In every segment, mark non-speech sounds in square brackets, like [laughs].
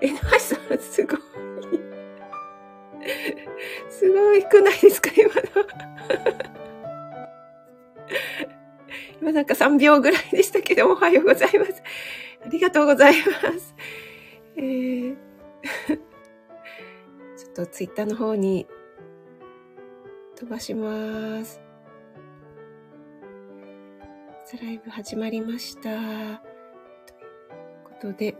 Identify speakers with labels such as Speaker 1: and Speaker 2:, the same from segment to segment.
Speaker 1: えなさん、すごい。すごいくないですか、今の。今なんか3秒ぐらいでしたけど、おはようございます。ありがとうございます。えー、ちょっとツイッターの方に飛ばします。さライブ始まりました。ということで、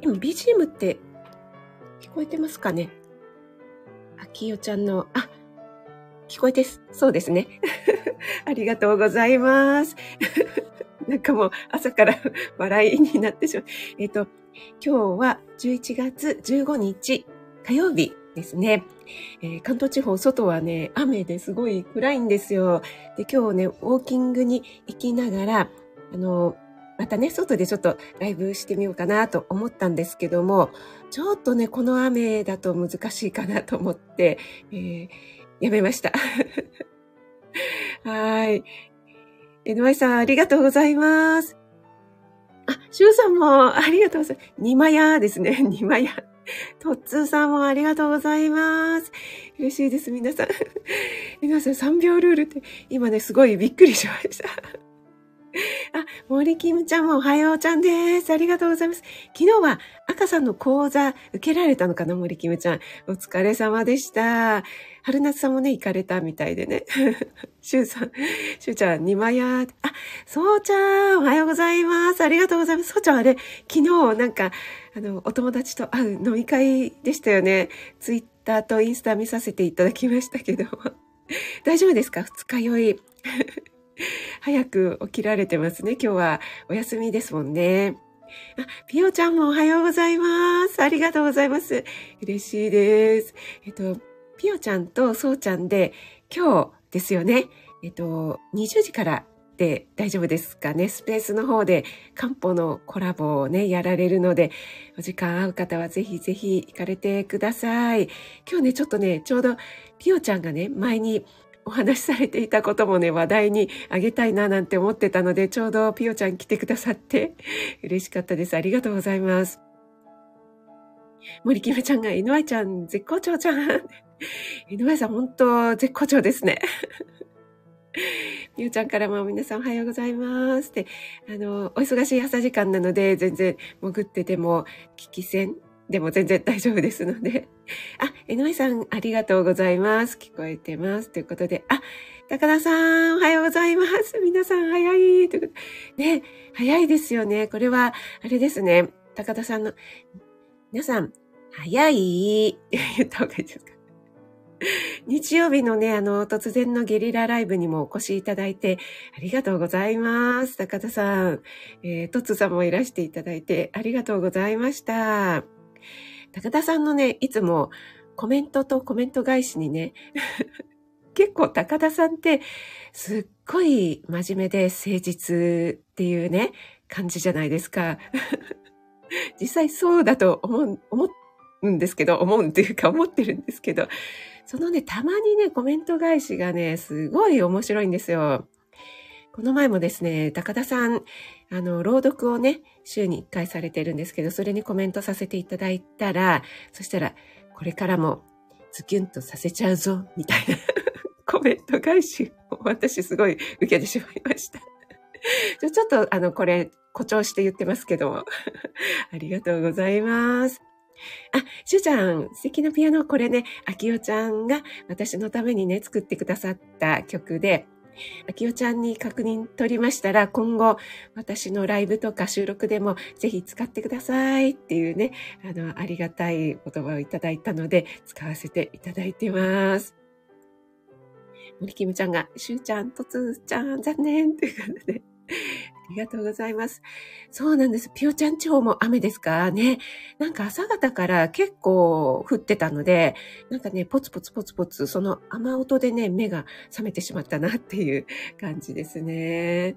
Speaker 1: 今 BGM って聞こえてますかね？あきよちゃんの、あ、聞こえてす、そうですね。[laughs] ありがとうございます。[laughs] なんかもう朝から [laughs] 笑いになってしまう。えっ、ー、と、今日は11月15日火曜日ですね。えー、関東地方、外はね、雨ですごい暗いんですよ。で、今日ね、ウォーキングに行きながら、あの、またね、外でちょっとライブしてみようかなと思ったんですけども、ちょっとね、この雨だと難しいかなと思って、えー、やめました。[laughs] はい。NY さん、ありがとうございます。あ、シュウさんもありがとうございます。ニマヤですね。ニマヤ。トッツーさんもありがとうございます。嬉しいです、皆さん。[laughs] 皆さん3秒ルールって、今ね、すごいびっくりしました。あ、森キムちゃんもおはようちゃんです。ありがとうございます。昨日は赤さんの講座受けられたのかな、森キムちゃん。お疲れ様でした。春夏さんもね、行かれたみたいでね。[laughs] シュウさん、シュウちゃん、にまやあ、そうちゃん、おはようございます。ありがとうございます。そうちゃんあれ、昨日なんか、あの、お友達と会う飲み会でしたよね。ツイッターとインスタ見させていただきましたけど。大丈夫ですか？二日酔い。[laughs] 早く起きられてますね。今日はお休みですもんね。あ、ピオちゃんもおはようございます。ありがとうございます。嬉しいです。えっと、ピオちゃんとソウちゃんで今日ですよね。えっと、20時からで大丈夫ですかね。スペースの方で漢方のコラボをね、やられるので、お時間合う方はぜひぜひ行かれてください。今日ね、ちょっとね、ちょうどピオちゃんがね、前にお話しされていたこともね、話題にあげたいななんて思ってたので、ちょうどピオちゃん来てくださって [laughs] 嬉しかったです。ありがとうございます。森キムちゃんが、井上ちゃん絶好調じゃん。[laughs] 井上さん本当絶好調ですね。[laughs] みおちゃんからも皆さんおはようございますって、あの、お忙しい朝時間なので全然潜ってても聞き戦でも全然大丈夫ですので。[laughs] あ、江上さん、ありがとうございます。聞こえてます。ということで、あ、高田さん、おはようございます。皆さん、早い。ということ、ね、早いですよね。これは、あれですね。高田さんの、皆さん、早い [laughs] 言った方がいいですか？[laughs] 日曜日のね、あの、突然のゲリラライブにもお越しいただいて、ありがとうございます。高田さん、えー、トツさんもいらしていただいて、ありがとうございました。高田さんのね、いつもコメントとコメント返しにね、[laughs] 結構高田さんってすっごい真面目で誠実っていうね、感じじゃないですか。[laughs] 実際そうだと思う、思うんですけど、思うんっていうか思ってるんですけど、そのね、たまにね、コメント返しがね、すごい面白いんですよ。この前もですね、高田さん、あの、朗読をね、週に1回されてるんですけど、それにコメントさせていただいたら、そしたら、これからもズキュンとさせちゃうぞ、みたいな [laughs] コメント返しを私すごい受けてしまいました。ちょっと、あの、これ、誇張して言ってますけども。[laughs] ありがとうございます。あ、しゅうちゃん、素敵なピアノ、これね、あきおちゃんが私のためにね、作ってくださった曲で、あきおちゃんに確認取りましたら、今後、私のライブとか収録でもぜひ使ってくださいっていうね、あの、ありがたい言葉をいただいたので、使わせていただいてます。森キムちゃんが、しゅうちゃん、とつーちゃん、残念という感じで、ありがとうございます。そうなんです。ピオちゃん地方も雨ですか？ね。なんか朝方から結構降ってたので、なんかね、ポツポツポツポツ、その雨音でね、目が覚めてしまったなっていう感じですね。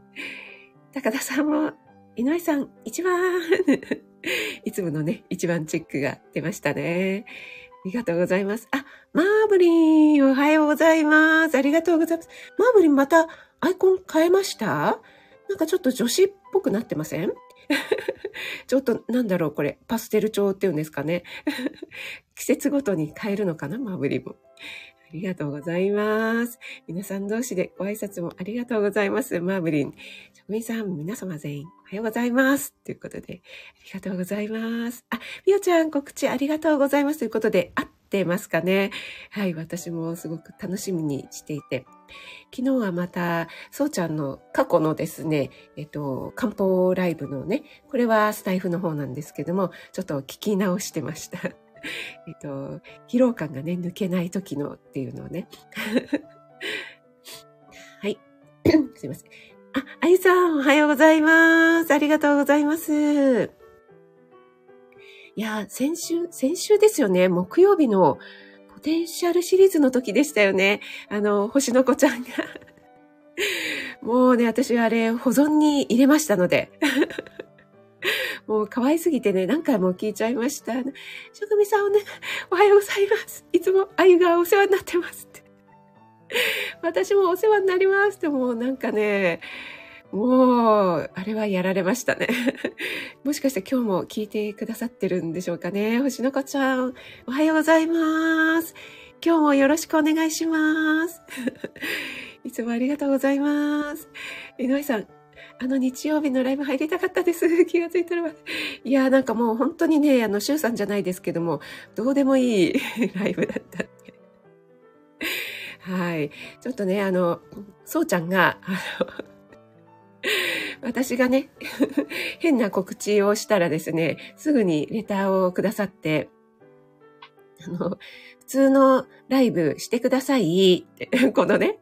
Speaker 1: 高田さんも、井上さん、一番 [laughs] いつものね、一番チェックが出ましたね。ありがとうございます。あ、マーブリン、おはようございます。ありがとうございます。マーブリンまたアイコン変えました？なんかちょっと女子っぽくなってません？[laughs] ちょっとなんだろうこれ、パステル調っていうんですかね。[laughs] 季節ごとに変えるのかな？マブリも。ありがとうございます。皆さん同士でご挨拶もありがとうございます。マーブリン。職人さん、皆様全員おはようございます。ということで、ありがとうございます。あ、みおちゃん告知ありがとうございます。ということで、合ってますかね？はい、私もすごく楽しみにしていて。昨日はまた、そうちゃんの過去のですね、えっと、漢方ライブのね、これはスタイフの方なんですけども、ちょっと聞き直してました。[laughs] えっと、疲労感がね、抜けない時のっていうのをね。[laughs] はい。[coughs] すいません。あ、あゆさん、おはようございます。ありがとうございます。いや、先週、先週ですよね。木曜日のポテンシャルシリーズの時でしたよね。あの、星の子ちゃんが [laughs] もうね、私はあれ、保存に入れましたので。[laughs] もう可愛すぎてね、何回も聞いちゃいました。職味さんおね、おはようございます。いつもあゆがお世話になってますって。[laughs] 私もお世話になりますってもうなんかね、もう、あれはやられましたね。[laughs] もしかして今日も聞いてくださってるんでしょうかね。星の子ちゃん、おはようございます。今日もよろしくお願いします。[laughs] いつもありがとうございます。井上さん、あの日曜日のライブ入りたかったです。[laughs] 気がついてるわ。いや、なんかもう本当にね、あの、シュウさんじゃないですけども、どうでもいいライブだったはい。ちょっとね、あの、そうちゃんが、あの、[laughs] 私がね、[laughs] 変な告知をしたらですね、すぐにレターをくださって、あの、普通のライブしてください、[laughs] このね、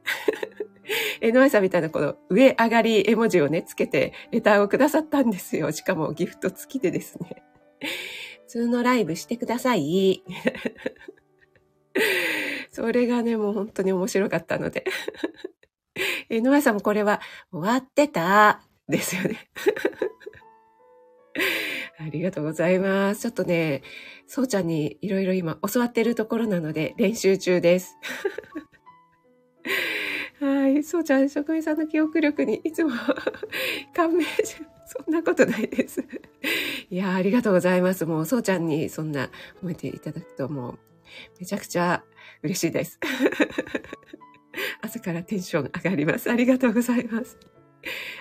Speaker 1: NY さんみたいなこの上上がり絵文字をね、つけてレターをくださったんですよ。しかもギフト付きでですね。普通のライブしてください。それがね、もう本当に面白かったので。[laughs] NY さんもこれは終わってた？ですよね。[laughs] ありがとうございます。ちょっとね、そうちゃんにいろいろ今教わってるところなので練習中です。[laughs] はい。そうちゃん、職員さんの記憶力にいつも感銘し、そんなことないです。いやありがとうございます。もう、そうちゃんにそんな褒めていただくともう、めちゃくちゃ嬉しいです。[laughs] 朝からテンション上がります。ありがとうございます。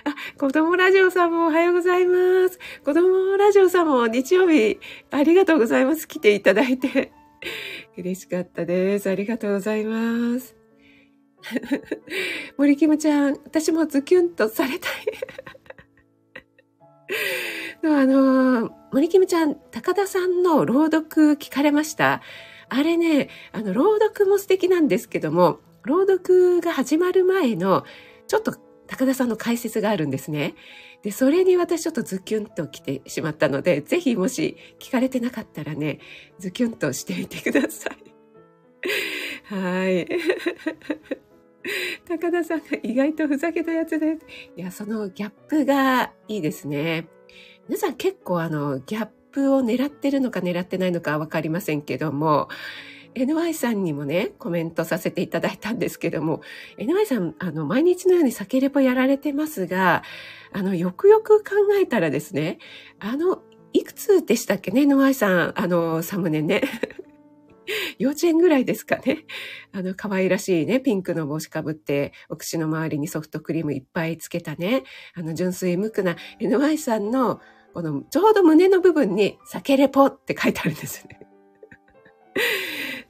Speaker 1: あ、子供ラジオさんもおはようございます。子供ラジオさんも日曜日ありがとうございます。来ていただいて。嬉しかったです。ありがとうございます。[laughs] 森キムちゃん、私もズキュンとされたい。[laughs] あの、森キムちゃん、高田さんの朗読聞かれました？あれね、あの、朗読も素敵なんですけども、朗読が始まる前の、ちょっと高田さんの解説があるんですね。で、それに私ちょっとズキュンと来てしまったので、ぜひもし聞かれてなかったらね、ズキュンとしてみてください。[laughs] はい。[laughs] 高田さんが意外とふざけたやつで。いや、そのギャップがいいですね。皆さん結構あの、ギャップを狙ってるのか狙ってないのかわかりませんけども、NY さんにもね、コメントさせていただいたんですけども、NY さん、あの、毎日のように酒レポやられてますが、あの、よくよく考えたらですね、あの、いくつでしたっけね、NY さん、あの、サムネね。[laughs] 幼稚園ぐらいですかね。あの、可愛らしいね、ピンクの帽子かぶって、お口の周りにソフトクリームいっぱいつけたね、あの、純粋無垢な NY さんの、この、ちょうど胸の部分に、酒レポって書いてあるんですね。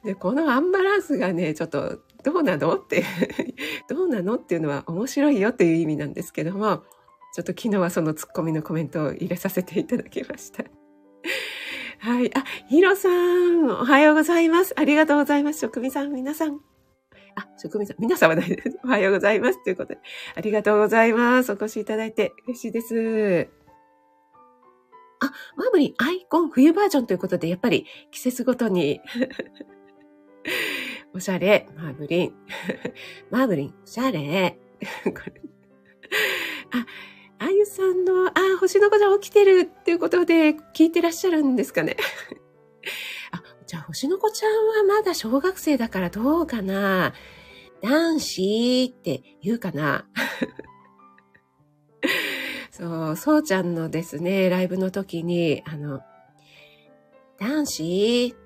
Speaker 1: で、このアンバランスがね、ちょっと、どうなの？って [laughs] どうなの？っていうのは面白いよっていう意味なんですけども、ちょっと昨日はそのツッコミのコメントを入れさせていただきました。[laughs] はい。あ、ヒロさん、おはようございます。ありがとうございます。職味さん、皆さん。あ、職味さん、皆様ないです。[laughs] おはようございます。ということで、ありがとうございます。お越しいただいて嬉しいです。あ、マーブリン、アイコン冬バージョンということで、やっぱり季節ごとに [laughs] おしゃれ、マーブリン。[laughs] マーブリン、おしゃれ。[laughs] あ、あゆさんの、あ、星の子ちゃん起きてるっていうことで聞いてらっしゃるんですかね。あ、じゃあ星の子ちゃんはまだ小学生だからどうかな男子って言うかなそう、そうちゃんのですね、ライブの時に、あの、男子、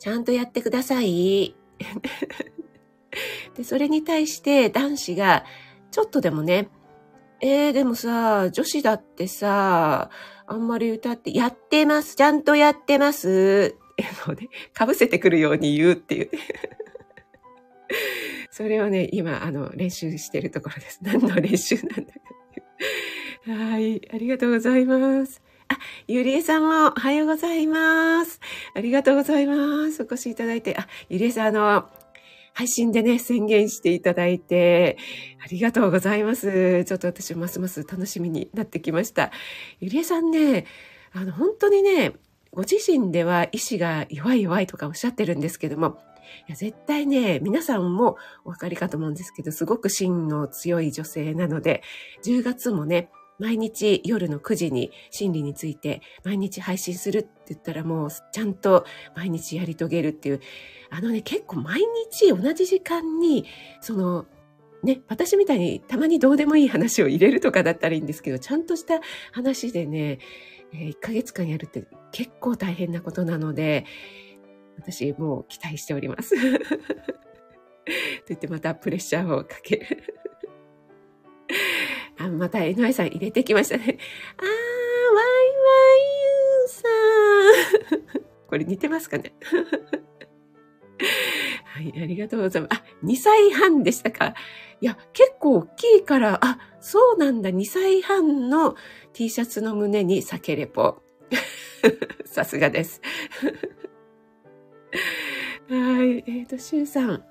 Speaker 1: ちゃんとやってください。[laughs] で、それに対して男子が、ちょっとでもね、えー、でもさ、女子だってさ、あんまり歌って、やってます、ちゃんとやってます。っていうのね、かぶせてくるように言うっていう、ね。[laughs] それをね、今、あの、練習してるところです。何の練習なんだかっていう。はい、ありがとうございます。あ、[laughs] ゆりえさんもおはようございます。ありがとうございます。お越しいただいて。あ、ゆりえさん、あの、配信でね、宣言していただいて、ありがとうございます。ちょっと私ますます楽しみになってきました。ゆりえさんね、あの、本当にね、ご自身では意志が弱い弱いとかおっしゃってるんですけども、いや絶対ね、皆さんもお分かりかと思うんですけど、すごく芯の強い女性なので、10月もね、毎日夜の9時に心理について毎日配信するって言ったらもうちゃんと毎日やり遂げるっていう、あのね、結構毎日同じ時間に、その、ね、私みたいにたまにどうでもいい話を入れるとかだったらいいんですけど、ちゃんとした話でね、えー、1ヶ月間やるって結構大変なことなので、私もう期待しております。[laughs] と言ってまたプレッシャーをかける。あ、また NY さん入れてきましたね。あー、ワイワイユーさん。これ似てますかね？[laughs] はい、ありがとうございます。あ、2歳半でしたか？いや、結構大きいから、あ、そうなんだ、2歳半の T シャツの胸に酒レポ。[laughs] さすがです。[laughs] はい、えっ、ー、と、シュウさん。あ、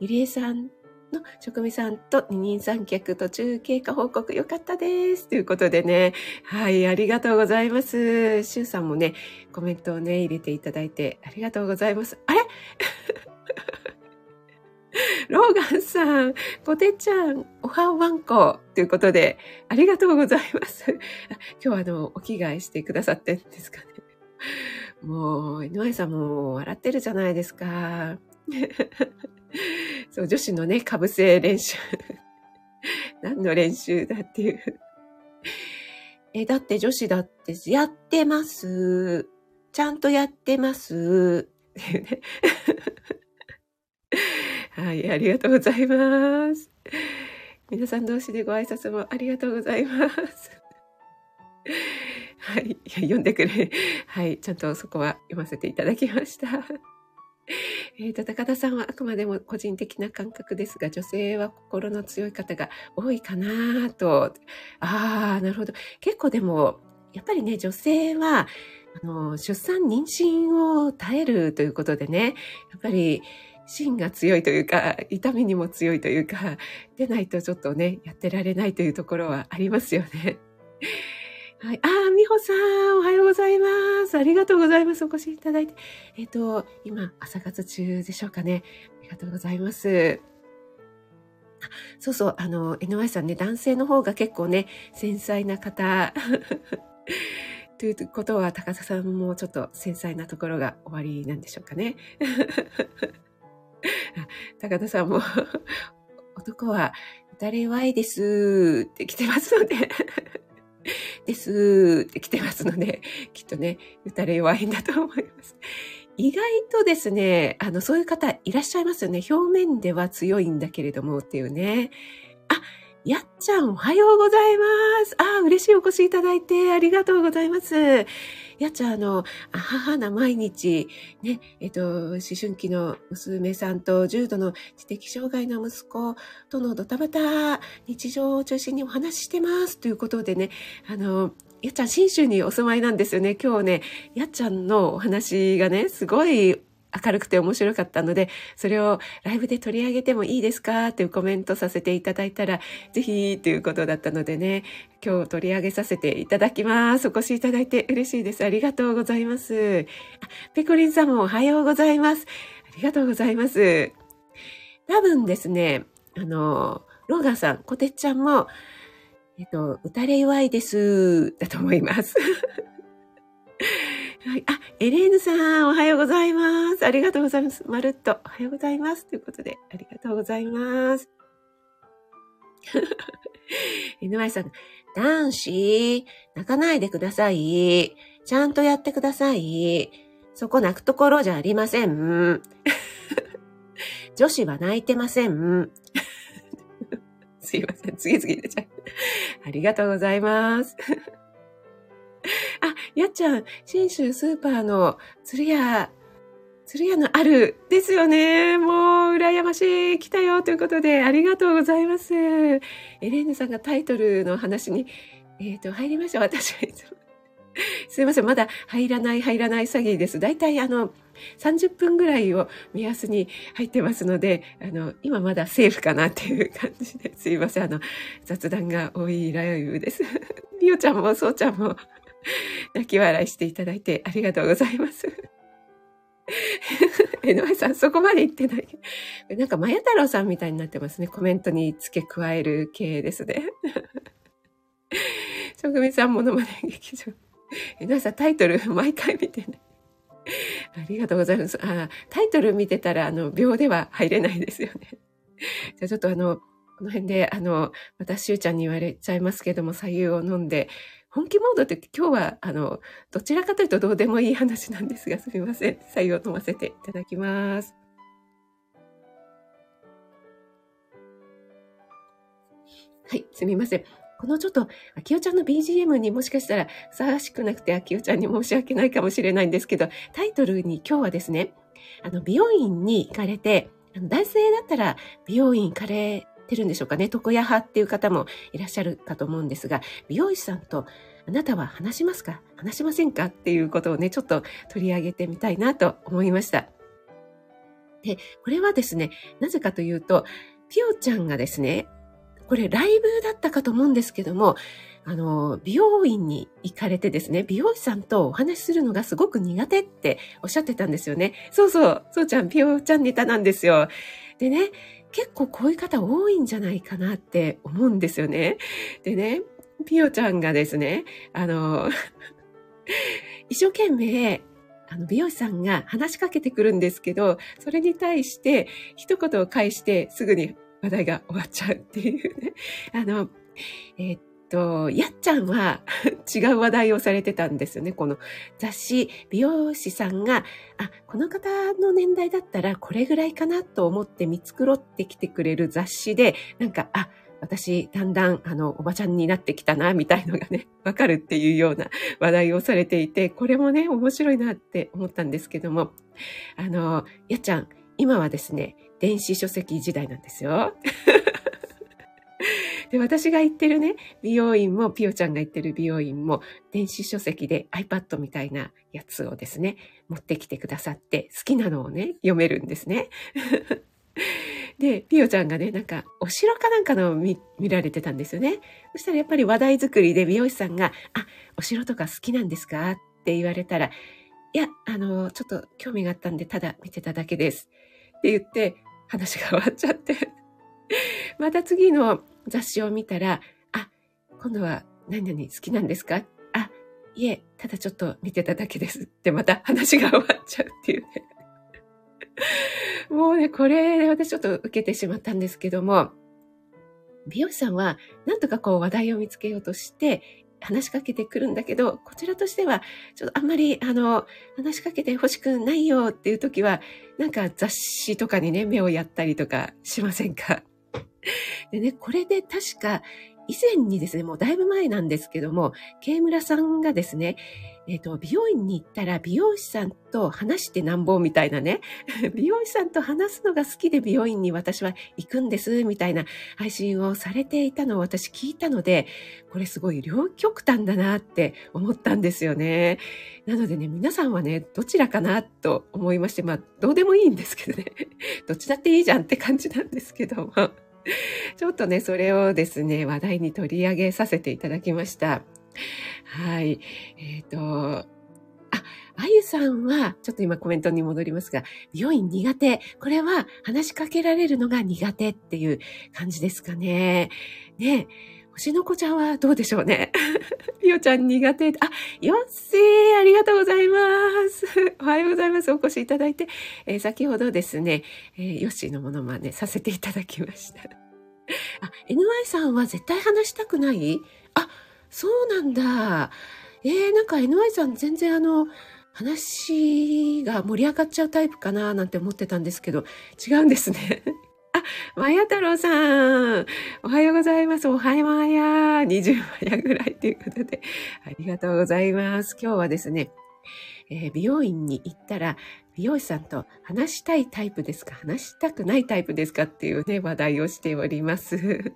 Speaker 1: ゆりえさんの職味さんと二人三脚途中経過報告よかったです。ということでね、はい、ありがとうございます。シュウさんもね、コメントをね、入れていただいてありがとうございます。あれ？[laughs] ローガンさん、ポテちゃん、おはわんこということで、ありがとうございます。[laughs] 今日はあの、お着替えしてくださってんですかね。もう、井上さんも笑ってるじゃないですか。[laughs] そう、女子のね、かぶせ練習。[laughs] 何の練習だっていう。え、だって女子だって、やってます。ちゃんとやってます。[laughs] はい、ありがとうございます。皆さん同士でご挨拶もありがとうございます。はい、読んでくれ。はい、ちゃんとそこは読ませていただきました。えっ、ー、と、高田さんはあくまでも個人的な感覚ですが、女性は心の強い方が多いかなと。ああ、なるほど。結構でも、やっぱりね、女性は、あの、出産、妊娠を耐えるということでね、やっぱり、芯が強いというか、痛みにも強いというか、出ないとちょっとね、やってられないというところはありますよね。はい。ああ、みほさん、おはようございます。ありがとうございます。お越しいただいて。えっ、ー、と、今、朝活中でしょうかね。ありがとうございます。そうそう、あの、NY さんね、男性の方が結構ね、繊細な方。[laughs] ということは、高田さんもちょっと繊細なところが終わりなんでしょうかね。[laughs] 高田さんも、[laughs] 男は、誰弱いですって来てますのでですって来てますので、[laughs] きっとね、打たれ弱いんだと思います。意外とですね、あの、そういう方いらっしゃいますよね。表面では強いんだけれどもっていうね。あ、やっちゃんおはようございます。あ、嬉しいお越しいただいてありがとうございます。やっちゃん、あの、母な毎日、ね、えっと、思春期の娘さんと重度の知的障害の息子とのドタバタ、日常を中心にお話ししてますということでね、あの、やっちゃん、新州にお住まいなんですよね。今日ね、やっちゃんのお話がね、すごい明るくて面白かったので、それをライブで取り上げてもいいですかっていうコメントさせていただいたら、ぜひということだったのでね、今日取り上げさせていただきます。お越しいただいて嬉しいです。ありがとうございます。ペコリンさんもおはようございます。ありがとうございます。多分ですね、あの、ローガンさん、コテッちゃんも、えっと、打たれ弱いです、だと思います。はい。あ、エレーヌさん、おはようございます。ありがとうございます。まるっと、おはようございます。ということで、ありがとうございます。[laughs] 犬前さん、男子、泣かないでください。ちゃんとやってください。そこ泣くところじゃありません。[laughs] 女子は泣いてません。[laughs] すいません。次々出ちゃう。ありがとうございます。あ、やっちゃん、新州スーパーの鶴屋、鶴屋のあるですよね。もう、羨ましい。来たよ。ということで、ありがとうございます。エレーヌさんがタイトルの話に、えっ、ー、と、入りました。私はいつも。すいません。まだ入らない、入らない詐欺です。大体あの、30分ぐらいを目安に入ってますので、あの、今まだセーフかなっていう感じですいません。あの、雑談が多いライブです。みおちゃんもそうちゃんも [laughs] 泣き笑いしていただいてありがとうございます。[laughs] 江上さん、そこまで言ってない。[laughs] なんか、まや太郎さんみたいになってますね。コメントに付け加える系ですね。職人さんものまね劇場。江上さん、タイトル毎回見てなね。ありがとうございます。あタイトル見てたら、あの、秒では入れないですよね。じゃあちょっとあの、この辺で、あの、またしゅうちゃんに言われちゃいますけども、左右を飲んで、本気モードって今日は、あの、どちらかというとどうでもいい話なんですが、すみません。左右を飲ませていただきます。はい、すみません。このちょっと、秋代ちゃんの BGM にもしかしたらふさわしくなくて、秋代ちゃんに申し訳ないかもしれないんですけど、タイトルに今日はですね、あの、美容院に行かれて、男性だったら美容院行かれてるんでしょうかね。床屋派っていう方もいらっしゃるかと思うんですが、美容師さんとあなたは話しますか？話しませんか？っていうことをね、ちょっと取り上げてみたいなと思いました。で、これはですね、なぜかというと、ピオちゃんがですね、これライブだったかと思うんですけども、あの、美容院に行かれてですね、美容師さんとお話しするのがすごく苦手っておっしゃってたんですよね。そうそう、そうちゃん、ピオちゃんネタなんですよ。でね、結構こういう方多いんじゃないかなって思うんですよね。でね、ピオちゃんがですね、あの、[laughs] 一生懸命、あの、美容師さんが話しかけてくるんですけど、それに対して一言を返してすぐに話題が終わっちゃうっていうね。あの、えー、と、やっちゃんは [laughs] 違う話題をされてたんですよね。この雑誌、美容師さんが、あ、この方の年代だったらこれぐらいかなと思って見繕ってきてくれる雑誌で、なんか、あ、私、だんだん、あの、おばちゃんになってきたな、みたいのがね、[laughs] わかるっていうような話題をされていて、これもね、面白いなって思ったんですけども、あの、やっちゃん、今はですね、電子書籍時代なんですよ。で、私が行ってるね、美容院も、ピオちゃんが行ってる美容院も、電子書籍で iPad みたいなやつをですね、持ってきてくださって、好きなのをね、読めるんですね。[laughs] で、ピオちゃんがね、なんか、お城かなんかの見見られてたんですよね。そしたらやっぱり話題作りで美容師さんが、あ、お城とか好きなんですか？って言われたら、いや、あの、ちょっと興味があったんで、ただ見てただけです。って言って、話が終わっちゃってまた次の雑誌を見たら、あ、今度は何々好きなんですか？あ、いえ、ただちょっと見てただけですってまた話が終わっちゃうっていうね。[laughs] もうね、これ私ちょっと受けてしまったんですけども、美容師さんはなんとかこう話題を見つけようとして話しかけてくるんだけど、こちらとしては、ちょっとあんまり、あの、話しかけて欲しくないよっていう時は、なんか雑誌とかにね、目をやったりとかしませんか？[laughs] でね、これで確か、以前にですね、もうだいぶ前なんですけども、慶村さんがですね、えっ、ー、と、美容院に行ったら美容師さんと話してなんぼみたいなね、[laughs] 美容師さんと話すのが好きで美容院に私は行くんです、みたいな配信をされていたのを私聞いたので、これすごい両極端だなって思ったんですよね。なのでね、皆さんはね、どちらかなと思いまして、まあ、どうでもいいんですけどね、[laughs] どっちだっていいじゃんって感じなんですけども。[laughs] ちょっとね、それをですね、話題に取り上げさせていただきました。はい。えっ、ー、と、あ、あゆさんは、ちょっと今コメントに戻りますが、美容院苦手。これは話しかけられるのが苦手っていう感じですかね。ね星の子ちゃんはどうでしょうね。[laughs] ピオちゃん苦手。あ、よっせー、ありがとうございます。[laughs] おはようございます。お越しいただいて。えー、先ほどですね、えー、ヨッシーのものまねさせていただきました。[laughs] あ、NY さんは絶対話したくない？あ、そうなんだ。えー、なんか NY さん全然あの、話が盛り上がっちゃうタイプかななんて思ってたんですけど、違うんですね。[laughs] あ、まや太郎さん。おはようございます。おはようまや。20まやぐらいということで、ありがとうございます。今日はですね、えー、美容院に行ったら、美容師さんと話したいタイプですか？話したくないタイプですか？っていうね、話題をしております。[laughs]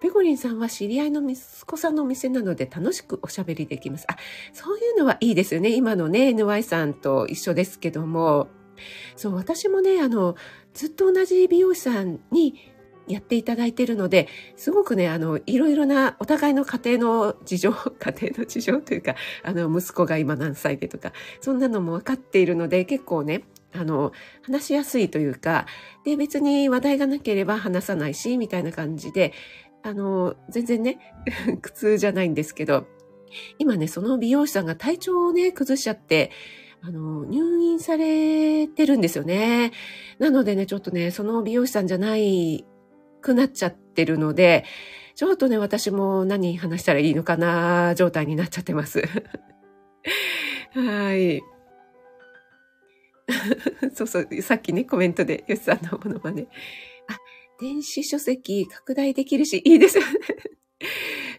Speaker 1: ペコリンさんは知り合いの息子さんのお店なので楽しくおしゃべりできます。あ、そういうのはいいですよね。今のね、NY さんと一緒ですけども。そう、私もね、あの、ずっと同じ美容師さんにやっていただいているので、すごくね、あの、いろいろなお互いの家庭の事情、[laughs] 家庭の事情というか、あの、息子が今何歳でとか、そんなのも分かっているので、結構ね、あの、話しやすいというか、で、別に話題がなければ話さないし、みたいな感じで、あの、全然ね、[laughs] 苦痛じゃないんですけど、今ね、その美容師さんが体調をね、崩しちゃって、あの、入院されてるんですよね。なのでね、ちょっとね、その美容師さんじゃないくなっちゃってるので、ちょっとね、私も何話したらいいのかな状態になっちゃってます。[laughs] はい。[laughs] そうそう、さっきね、コメントで、よしさんのものまね。あ、電子書籍拡大できるし、いいですよね。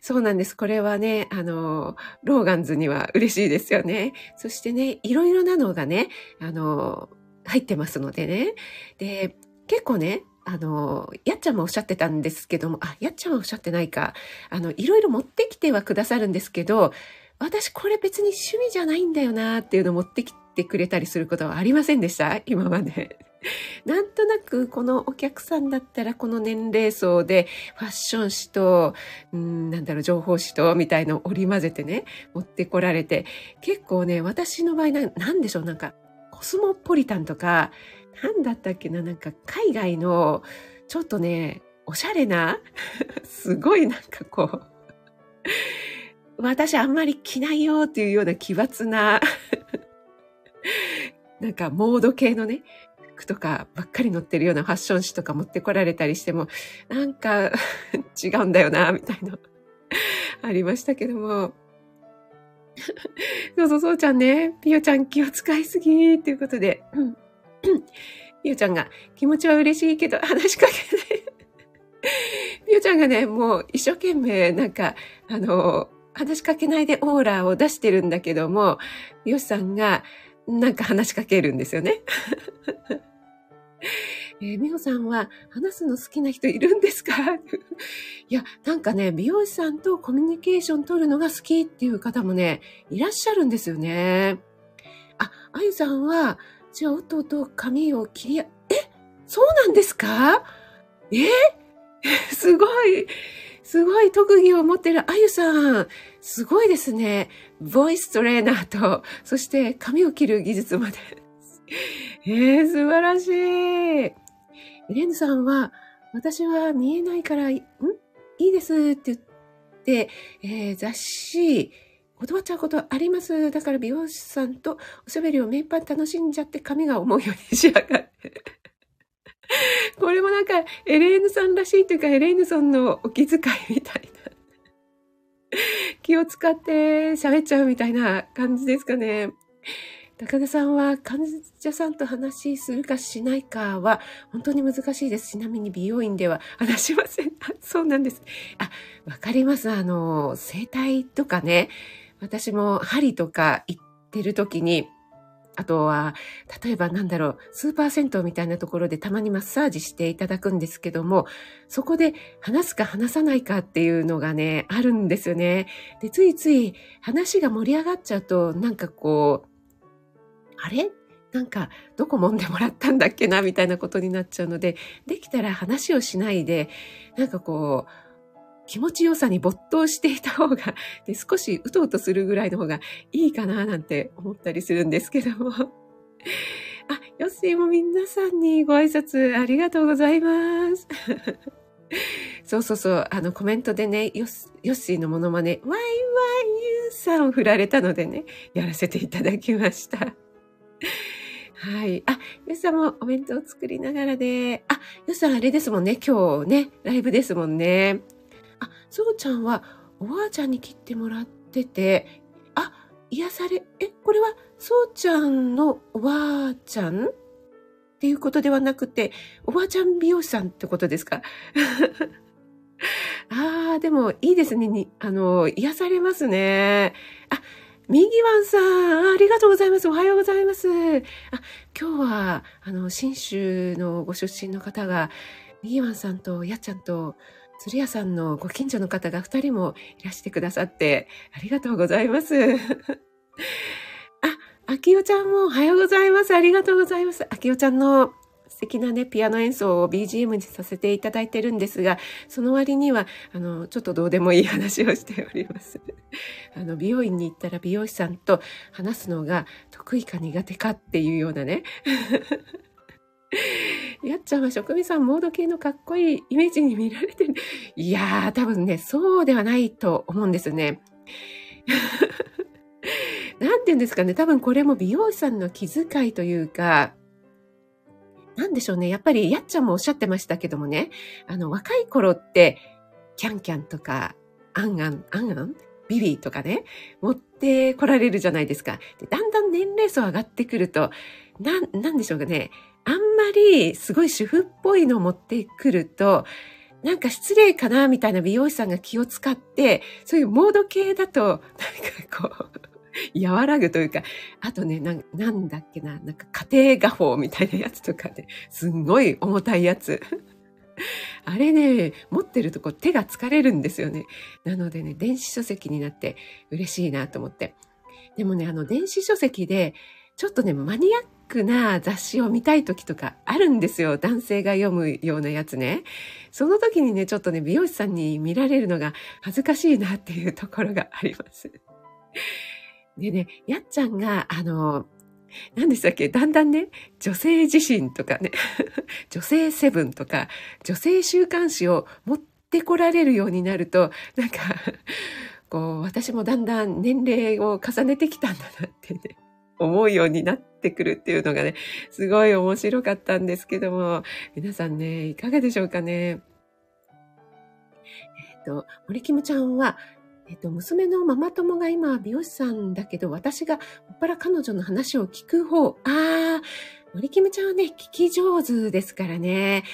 Speaker 1: そうなんです。これはね、あの、ローガンズには嬉しいですよね。そしてね、いろいろなのがね、あの、入ってますのでね。で、結構ね、あの、やっちゃんもおっしゃってたんですけども、あ、やっちゃんはおっしゃってないか。あの、いろいろ持ってきてはくださるんですけど、私これ別に趣味じゃないんだよなっていうのを持ってきてくれたりすることはありませんでした？今まで。[laughs] なんとなくこのお客さんだったらこの年齢層でファッション誌と、うん、なんだろう、情報誌とみたいのを織り交ぜてね、持ってこられて、結構ね、私の場合な、なんでしょう、なんか、コスモポリタンとか、なんだったっけな、なんか海外の、ちょっとね、おしゃれな、[laughs] すごいなんかこう、私あんまり着ないよっていうような奇抜ななんかモード系のね、服とかばっかり載ってるようなファッション誌とか持ってこられたりしても、なんか [laughs] 違うんだよな、みたいなありましたけども。そうそうそうちゃんね、ピヨちゃん気を使いすぎっていうことで、ピヨちゃんが気持ちは嬉しいけど話しかけない。ピヨちゃんがね、もう一生懸命なんか、あの、話しかけないでオーラを出してるんだけども、ヨシさんが、なんか話しかけるんですよね。[laughs] えー、美穂さんは話すの好きな人いるんですか？[laughs] いや、なんかね、美容師さんとコミュニケーション取るのが好きっていう方もね、いらっしゃるんですよね。あ、あゆさんは、じゃあ、おとと髪を切り、え？そうなんですか？え？[laughs] すごい。すごい特技を持ってるあゆさん。すごいですね。ボイストレーナーと、そして髪を切る技術まで。[laughs] えー、素晴らしい。エレンヌさんは、私は見えないから、ん？いいですって言って、えー、雑誌、断っちゃうことあります。だから美容師さんとおしゃべりを目いっぱい楽しんじゃって髪が思うように仕上がって。[laughs] これもなんか、エレーヌさんらしいというか、エレーヌさんのお気遣いみたい。[laughs] 気を使って喋っちゃうみたいな感じですかね。高田さんは患者さんと話するかしないかは本当に難しいです。ちなみに美容院では話しません。[laughs] そうなんです。あ、わかります。あの、整体とかね、私も針とか行ってる時に、あとは、例えばなんだろう、スーパー銭湯みたいなところでたまにマッサージしていただくんですけども、そこで話すか話さないかっていうのがね、あるんですよね。で、ついつい話が盛り上がっちゃうと、なんかこう、あれ？なんか、どこ揉んでもらったんだっけな？みたいなことになっちゃうので、できたら話をしないで、なんかこう、気持ちよさに没頭していた方が、で少しうとうとするぐらいの方がいいかななんて思ったりするんですけども。[laughs] あ、ヨッシーも皆さんにご挨拶ありがとうございます。[laughs] そうそうそう、あのコメントでね、ヨッヨッシーのモノマネ、ワイワイユーさんを振られたのでね、やらせていただきました。[laughs] はい。あ、よさんもお弁当作りながらで、あ、よさんあれですもんね。今日ね、ライブですもんね。そうちゃんはおばあちゃんに切ってもらってて、あ、癒され、え、これはそうちゃんのおばあちゃんっていうことではなくて、おばあちゃん美容師さんってことですか？[laughs] ああ、でもいいですね。にあの、癒されますね。あ、右ワンさん、ありがとうございます。おはようございます。あ、今日は、あの、新州のご出身の方が、右ワンさんとやっちゃんと、鶴屋さんのご近所の方が二人もいらしてくださって、ありがとうございます。[laughs] あ、あきおちゃんもおはようございます。ありがとうございます。あきおちゃんの素敵なね、ピアノ演奏を BGM にさせていただいてるんですが、その割には、あの、ちょっとどうでもいい話をしております。[laughs] あの、美容院に行ったら美容師さんと話すのが得意か苦手かっていうようなね。[laughs] やっちゃんは職味さんモード系のかっこいいイメージに見られてる。[laughs] いやー、多分ね、そうではないと思うんですね。[laughs] なんて言うんですかね。多分これも美容師さんの気遣いというか、なんでしょうね。やっぱり、やっちゃんもおっしゃってましたけどもね。あの、若い頃って、キャンキャンとか、アンアン、アンアンビビーとかね、持って来られるじゃないですか。でだんだん年齢層上がってくると、な、なんでしょうかね。あんまりすごい主婦っぽいのを持ってくると、なんか失礼かなみたいな美容師さんが気を使って、そういうモード系だと、なんかこう、和らぐというか、あとね、ななんだっけな、なんか家庭画法みたいなやつとかね、すんごい重たいやつ。あれね、持ってるとこう手が疲れるんですよね。なのでね、電子書籍になって嬉しいなと思って。でもね、あの、電子書籍で、ちょっとね、マニアックな雑誌を見たい時とかあるんですよ。男性が読むようなやつね。その時にね、ちょっとね、美容師さんに見られるのが恥ずかしいなっていうところがあります。[laughs] でね、やっちゃんが、あの、何でしたっけ？だんだんね、女性自身とかね、[laughs] 女性セブンとか、女性週刊誌を持ってこられるようになると、なんか、こう、私もだんだん年齢を重ねてきたんだなってね、思うようになってくるっていうのがね、すごい面白かったんですけども、皆さんね、いかがでしょうかね？えっ、ー、と、森キムちゃんは、えっ、と、娘のママ友が今美容師さんだけど、私がもっぱら彼女の話を聞く方、ああ、森キムちゃんはね、聞き上手ですからね。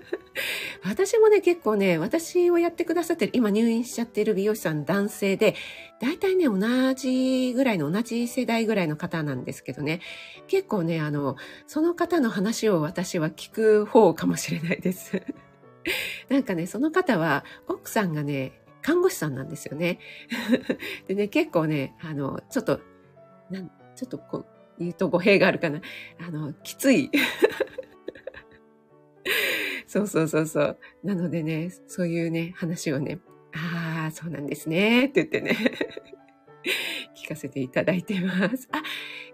Speaker 1: [laughs] 私もね、結構ね、私をやってくださってる、今入院しちゃってる美容師さん男性で、大体ね、同じぐらいの、同じ世代ぐらいの方なんですけどね、結構ね、あの、その方の話を私は聞く方かもしれないです。[laughs] なんかね、その方は、奥さんがね、看護師さんなんですよね。[laughs] でね、結構ね、あの、ちょっと、なん、ちょっとこう、言うと語弊があるかな。あの、きつい。[laughs] そうそうそうそう。なのでね、そういうね、話をね、ああ、そうなんですね、って言ってね、[laughs] 聞かせていただいてます。あ、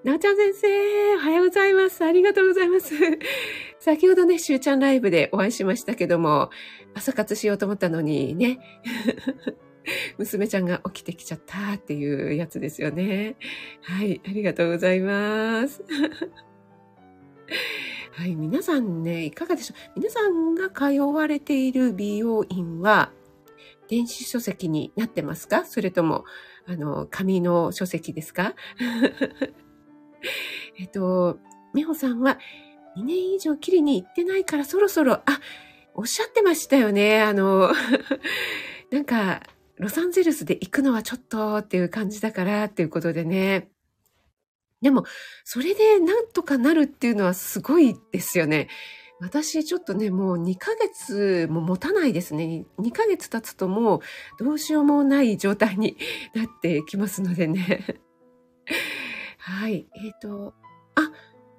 Speaker 1: なおちゃん先生、おはようございます。ありがとうございます。先ほどね、しゅうちゃんライブでお会いしましたけども、朝活しようと思ったのにね、[laughs] 娘ちゃんが起きてきちゃったっていうやつですよね。はい、ありがとうございます。[laughs] はい、皆さんね、いかがでしょう？皆さんが通われている美容院は、電子書籍になってますか？それとも、あの、紙の書籍ですか？[laughs] えっと、美穂さんは、2年以上切りに行ってないからそろそろ、あ、おっしゃってましたよね。あの、なんか、ロサンゼルスで行くのはちょっとっていう感じだからっていうことでね。でも、それでなんとかなるっていうのはすごいですよね。私ちょっとね、もう2ヶ月も持たないですね。2ヶ月経つともうどうしようもない状態になってきますのでね。はい。えっ、ー、と、あ、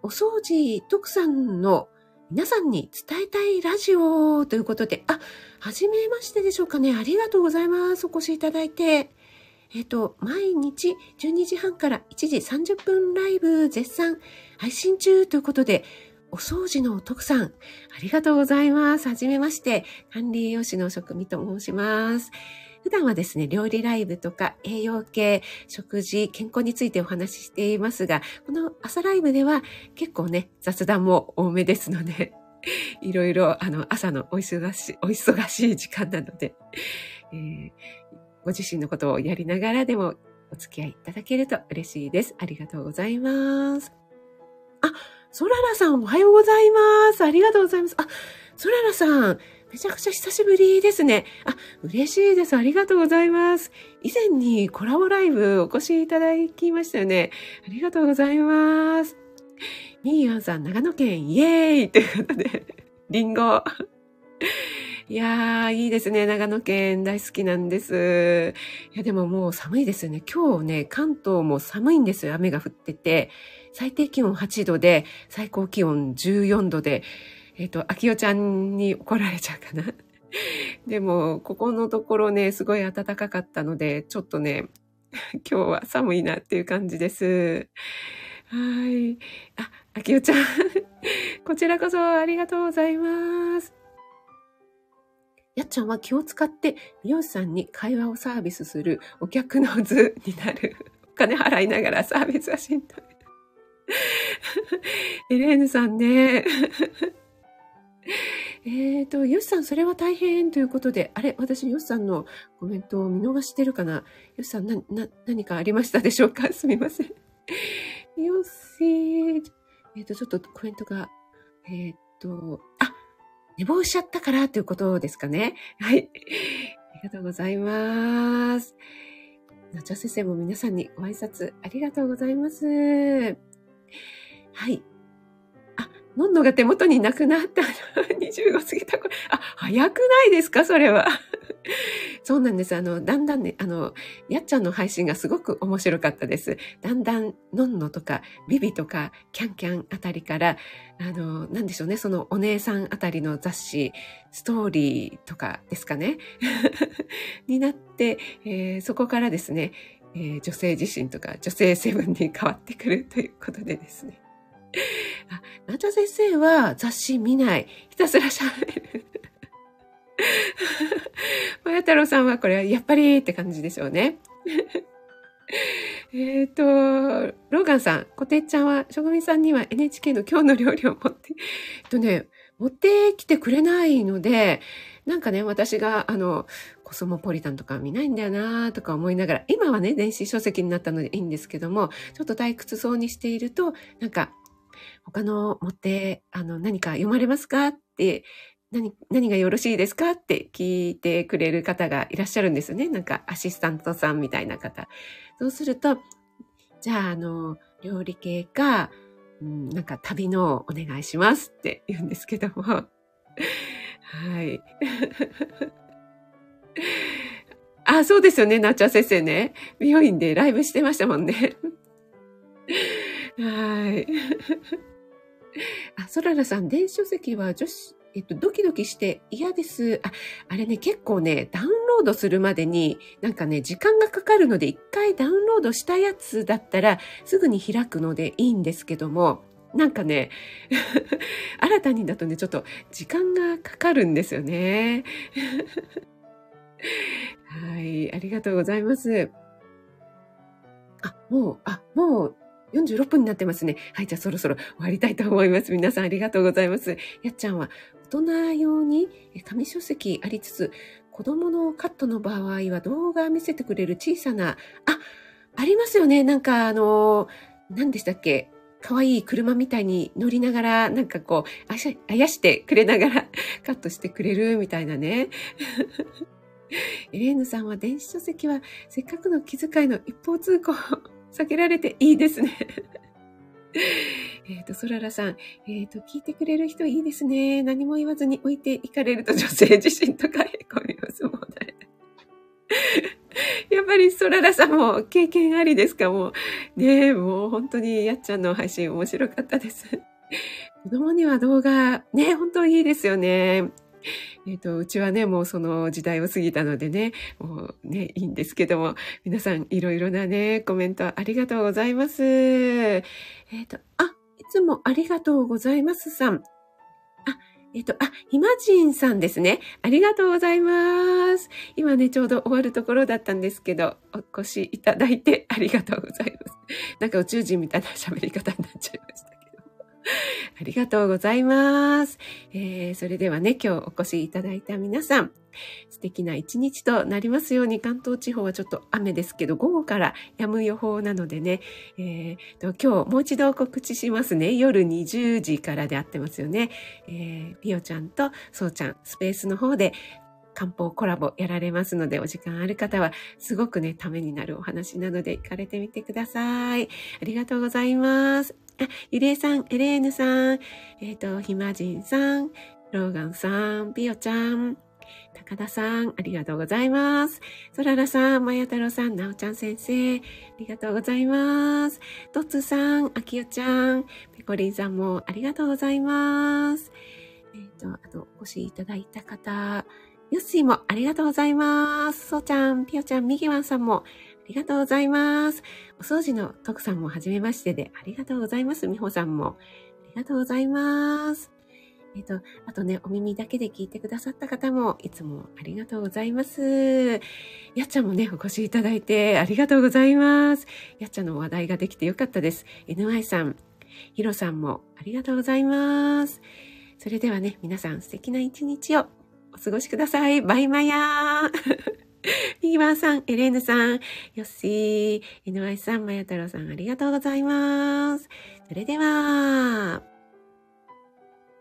Speaker 1: お掃除徳さんの皆さんに伝えたいラジオということで、あ、はじめましてでしょうかね。ありがとうございます。お越しいただいて。えっ、ー、と、毎日12時半から1時30分ライブ絶賛配信中ということで、お掃除のお徳さん、ありがとうございます。はじめまして、管理栄養士の職味と申します。普段はですね、料理ライブとか栄養系、食事、健康についてお話ししていますが、この朝ライブでは結構ね、雑談も多めですので、[laughs] いろいろ、あの、朝のお忙しい、お忙しい時間なので、えー、ご自身のことをやりながらでもお付き合いいただけると嬉しいです。ありがとうございます。あ、ソララさんおはようございます。ありがとうございます。あ、ソララさん、めちゃくちゃ久しぶりですね。あ、嬉しいです。ありがとうございます。以前にコラボライブお越しいただきましたよね。ありがとうございます。ミーアンさん、長野県イエーイということで、[laughs] リンゴ。いやー、いいですね。長野県大好きなんです。いや、でももう寒いですよね。今日ね、関東も寒いんですよ。雨が降ってて。最低気温8度で、最高気温14度で、えっ、ー、と、秋代ちゃんに怒られちゃうかな。[laughs] でも、ここのところね、すごい暖かかったので、ちょっとね、[laughs] 今日は寒いなっていう感じです。はい。あ、秋代ちゃん。[laughs] こちらこそありがとうございます。やっちゃんは気を使って美容師さんに会話をサービスするお客の図になる。お金払いながらサービスはしんどい。エレーヌさんね。[laughs] えっと、ヨシさん、それは大変ということで、あれ私、ヨシさんのコメントを見逃してるかな？ヨシさん、な、な、何かありましたでしょうか？[laughs] すみません。ヨシ、えっ、と、ちょっとコメントが、えっ、と、あ、寝坊しちゃったからということですかね？[laughs] はい。ありがとうございます。なちゃ先生も皆さんにご挨拶ありがとうございます。はい。のんのが手元になくなった25 [laughs] 過ぎた頃。あ、早くないですか？それは。[laughs] そうなんです。あの、だんだんね、あの、やっちゃんの配信がすごく面白かったです。だんだん、のんのとか、ビビとか、キャンキャンあたりから、あの、なんでしょうね、そのお姉さんあたりの雑誌、ストーリーとかですかね。[laughs] になって、えー、そこからですね、えー、女性自身とか女性セブンに変わってくるということでですね。あ、ナチョ先生は雑誌見ない。ひたすら喋る。[laughs] まや太郎さんはこれはやっぱりって感じでしょうね。[laughs] えっと、ローガンさん、コテちゃんは、職人さんには NHK の今日の料理を持って、えっとね、持ってきてくれないので、なんかね、私が、あの、コスモポリタンとか見ないんだよなとか思いながら、今はね、電子書籍になったのでいいんですけども、ちょっと退屈そうにしていると、なんか、他の持って、あの、何か読まれますか？って、何、何がよろしいですか？って聞いてくれる方がいらっしゃるんですよね。なんかアシスタントさんみたいな方。そうすると、じゃあ、あの、料理系か、うん、なんか旅のお願いしますって言うんですけども。はい。あ、そうですよね、なっちゃん先生ね。美容院でライブしてましたもんね。はい。あ、ソララさん、電子書籍は女子、えっと、ドキドキして嫌です。あ、あれね、結構ね、ダウンロードするまでに、なんかね、時間がかかるので、一回ダウンロードしたやつだったら、すぐに開くのでいいんですけども、なんかね、[laughs] 新たにだとね、ちょっと時間がかかるんですよね。はい、ありがとうございます。あ、もう、あ、もう46分になってますね。はい、じゃあそろそろ終わりたいと思います。皆さんありがとうございます。やっちゃんは大人用に紙書籍ありつつ、子供のカットの場合は動画見せてくれる小さな、あ、ありますよね。なんかあの、何でしたっけ？可愛い車みたいに乗りながら、なんかこう、あし、あやしてくれながら [laughs] カットしてくれるみたいなね。[laughs] エレーヌさんは電子書籍はせっかくの気遣いの一方通行避けられていいですね。[laughs] えっと、ソララさん、えっ、ー、と、聞いてくれる人いいですね。何も言わずに置いていかれると女性自身とかへこみますもんね。[laughs] やっぱりソララさんも経験ありですか？もう。ねえ、もう本当にやっちゃんの配信面白かったです。[laughs] 子供には動画、ね、本当いいですよね。[laughs] えっ、ー、と、うちはね、もうその時代を過ぎたのでね、もうね、いいんですけども、皆さんいろいろなね、コメントありがとうございます。えっ、ー、と、あ、いつもありがとうございますさん。あ、えっと、あ、ひまじんさんですね。ありがとうございます。今ね、ちょうど終わるところだったんですけど、お越しいただいてありがとうございます。なんか宇宙人みたいな喋り方になっちゃいました。[laughs] ありがとうございます。えー、それではね、今日お越しいただいた皆さん、素敵な一日となりますように、関東地方はちょっと雨ですけど、午後から止む予報なのでね、えー、と今日もう一度告知しますね。夜20時からであってますよね。えー、ピオちゃんとソウちゃん、スペースの方で漢方コラボやられますので、お時間ある方は、すごくね、ためになるお話なので、行かれてみてください。ありがとうございます。あ、ゆりえさん、エレーヌさん、えっ、ー、と、ひまじんさん、ローガンさん、ピオちゃん、高田さん、ありがとうございます。そららさん、まや太郎さん、なおちゃん先生、ありがとうございます。とつさん、あきよちゃん、ペコリンさんもありがとうございます。えっ、ー、と、あと、お越しいただいた方、よっしーもありがとうございます。そうちゃん、ぴよちゃん、みぎわんさんもありがとうございます。お掃除の徳さんもはじめましてで、ありがとうございます。みほさんも。ありがとうございます。えっ、と、あとね、お耳だけで聞いてくださった方も、いつもありがとうございます。やっちゃんもね、お越しいただいて、ありがとうございます。やっちゃんの話題ができてよかったです。NY さん、ヒロさんもありがとうございます。それではね、皆さん素敵な一日をお過ごしください。バイマヤーミーバーさん、エレーヌさん、ヨッシー、井上さん、マヤ太郎さん、ありがとうございます。それでは、